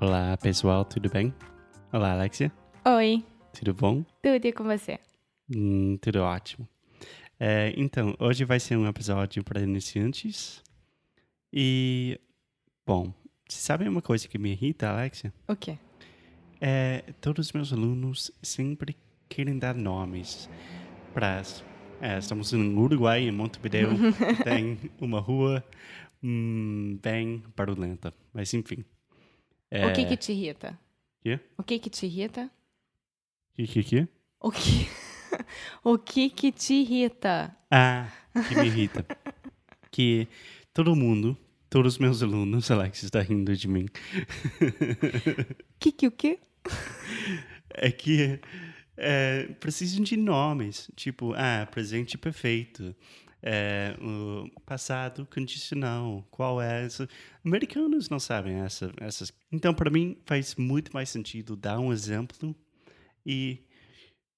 Olá pessoal, tudo bem? Olá Alexia, Oi, tudo bom? tudo e com você? Hum, tudo ótimo. É, então, hoje vai ser um episódio para iniciantes. E, bom, você sabe uma coisa que me irrita, Alexia? O quê? É, todos os meus alunos sempre querem dar nomes para. É, estamos no Uruguai, em Montevideo, tem uma rua hum, bem barulhenta, mas enfim. É, O que que te irrita? Quê? O que que te irrita? que, que, que? O que... o que que te irrita? Ah, que me irrita. que todo mundo, todos os meus alunos, Alex está rindo de mim, Que que o quê? é que é, precisam de nomes. Tipo, ah, presente perfeito. É, o passado condicional. Qual é essa? Americanos não sabem essa, essas. Então, para mim, faz muito mais sentido dar um exemplo e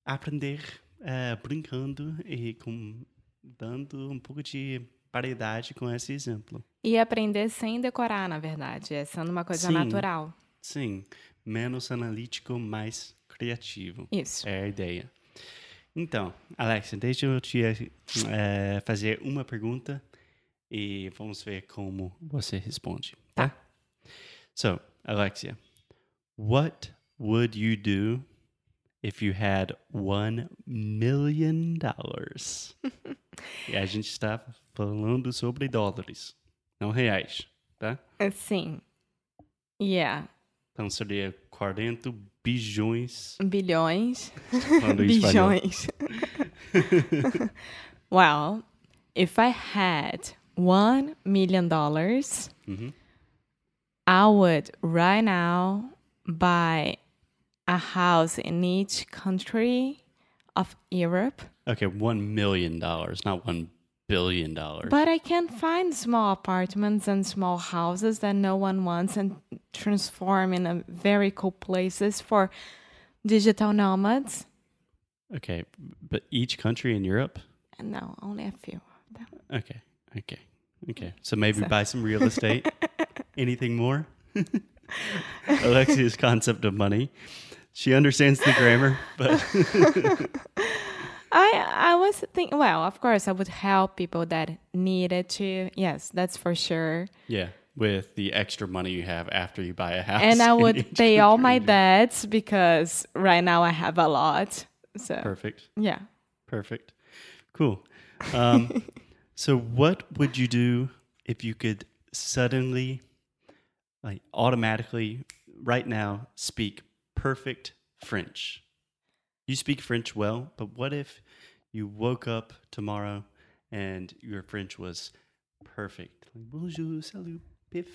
aprender é, brincando e com, dando um pouco de variedade com esse exemplo. E aprender sem decorar, na verdade, é sendo uma coisa Sim. natural. Sim, menos analítico, mais criativo. Isso. É a ideia. Então, Alexa, deixa eu te eh, fazer uma pergunta e vamos ver como você responde. Tá? So, Alexia, what would you do if you had one million dollars? e a gente está falando sobre dólares, não reais, tá? Sim. Yeah. Seria 40 bilhões. Bilhões. Em espanhol. Bilhões. well, if I had one million dollars. I would right now buy a house in each country of Europe. Okay, one million dollars, not one billion dollars. But I can find small apartments and small houses that no one wants and transform in a very cool places for digital nomads. okay, but each country in Europe. And no, only a few of them. Okay, okay, okay. So maybe So- buy some real estate. Anything more? Alexia's concept of money. She understands the grammar, but I I was thinking. Well, of course, I would help people that needed to. Yes, that's for sure. yeah, with the extra money you have after you buy a house, And I would pay all my debts because right now I have a lot. So Perfect. yeah. Perfect. Cool. Um, so, what would you do if you could suddenly, like automatically, right now, speak perfect French? You speak French well, but what if you woke up tomorrow and your French was perfect? Like, bonjour, salut, pif.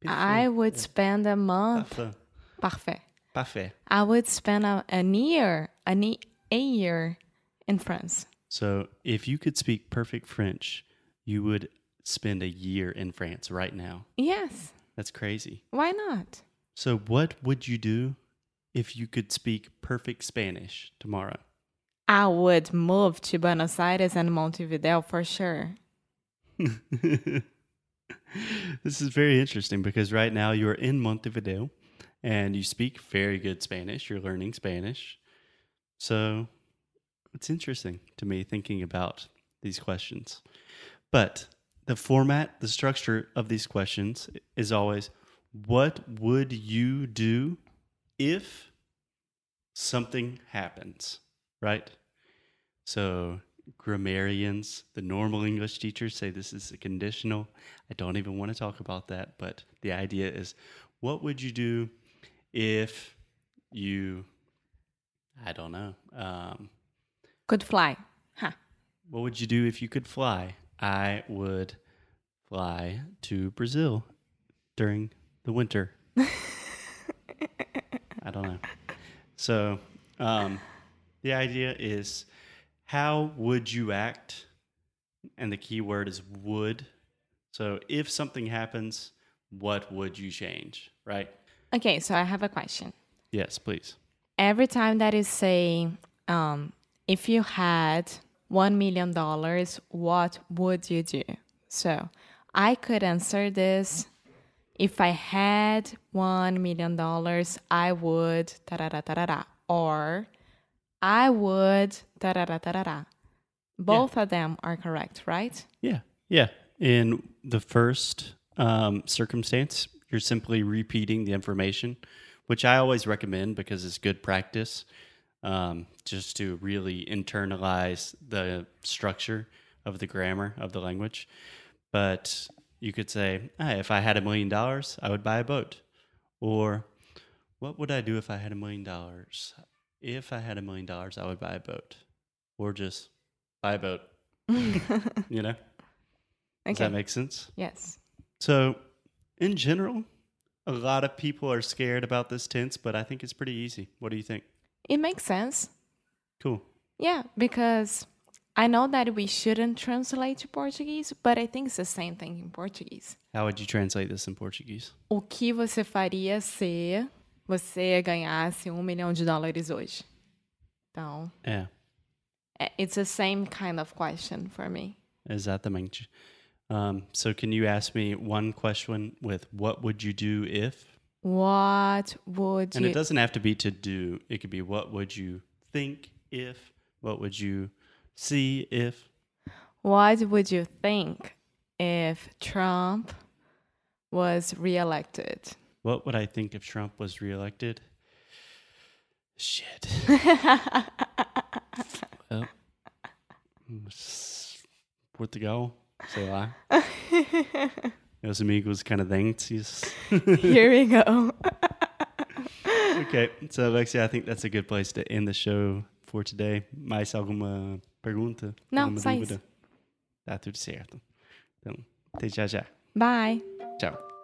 pif I would yeah, spend a month. parfait, Parfait. parfait. I would spend a, an year, a year in France. So, if you could speak perfect French, you would spend a year in France right now. Yes. That's crazy. Why not? So, what would you do if you could speak perfect Spanish tomorrow? I would move to Buenos Aires and Montevideo for sure. this is very interesting because right now you're in Montevideo and you speak very good Spanish. You're learning Spanish. So, it's interesting to me thinking about these questions. But the format, the structure of these questions is always what would you do if something happens, right? So, grammarians, the normal English teachers say this is a conditional. I don't even want to talk about that, but the idea is what would you do if you, I don't know, um, Could fly. Huh. what would you do if you could fly? I would fly to Brazil during the winter. I don't know. So, um, the idea is how would you act? And the key word is would. So, if something happens, what would you change? Right? Okay, so I have a question. Yes, please. Every time that you say, um, if you had $1 million, what would you do? So I could answer this. If I had $1 million, I would da da da da da. Or I would da da da da da. Both of them are correct, right? Yeah. Yeah. In the first um, circumstance, you're simply repeating the information, which I always recommend because it's good practice um, just to really internalize the structure of the grammar of the language. But you could say, ah, if I had a million dollars, I would buy a boat. Or, what would I do if I had a million dollars? If I had a million dollars, I would buy a boat. Or just buy a boat. you know? Does that make sense? yes. So, in general, a lot of people are scared about this tense, but I think it's pretty easy. What do you think? It makes sense. Cool. Yeah, because I know that we shouldn't translate to Portuguese, but I think it's the same thing in Portuguese. How would you translate this in Portuguese? O que você faria se você ganhasse um milhão de dólares hoje? Então, eh, it's the same kind of question for me. exatamente. Um, so, can you ask me one question with what would you do if? What would And you it doesn't have to be to do, it could be what would you think if? What would you see if? What would you think if Trump was reelected? What would I think if Trump was reelected? Shit. well, s- Portugal, sei lá. Meus amigos canadenses. Here we go. okay, so Alexia, I think that's a good place to end the show for today. Mais alguma pergunta? Não, alguma só dúvida? Tá tudo certo. Então, até já já. Bye. Tchau.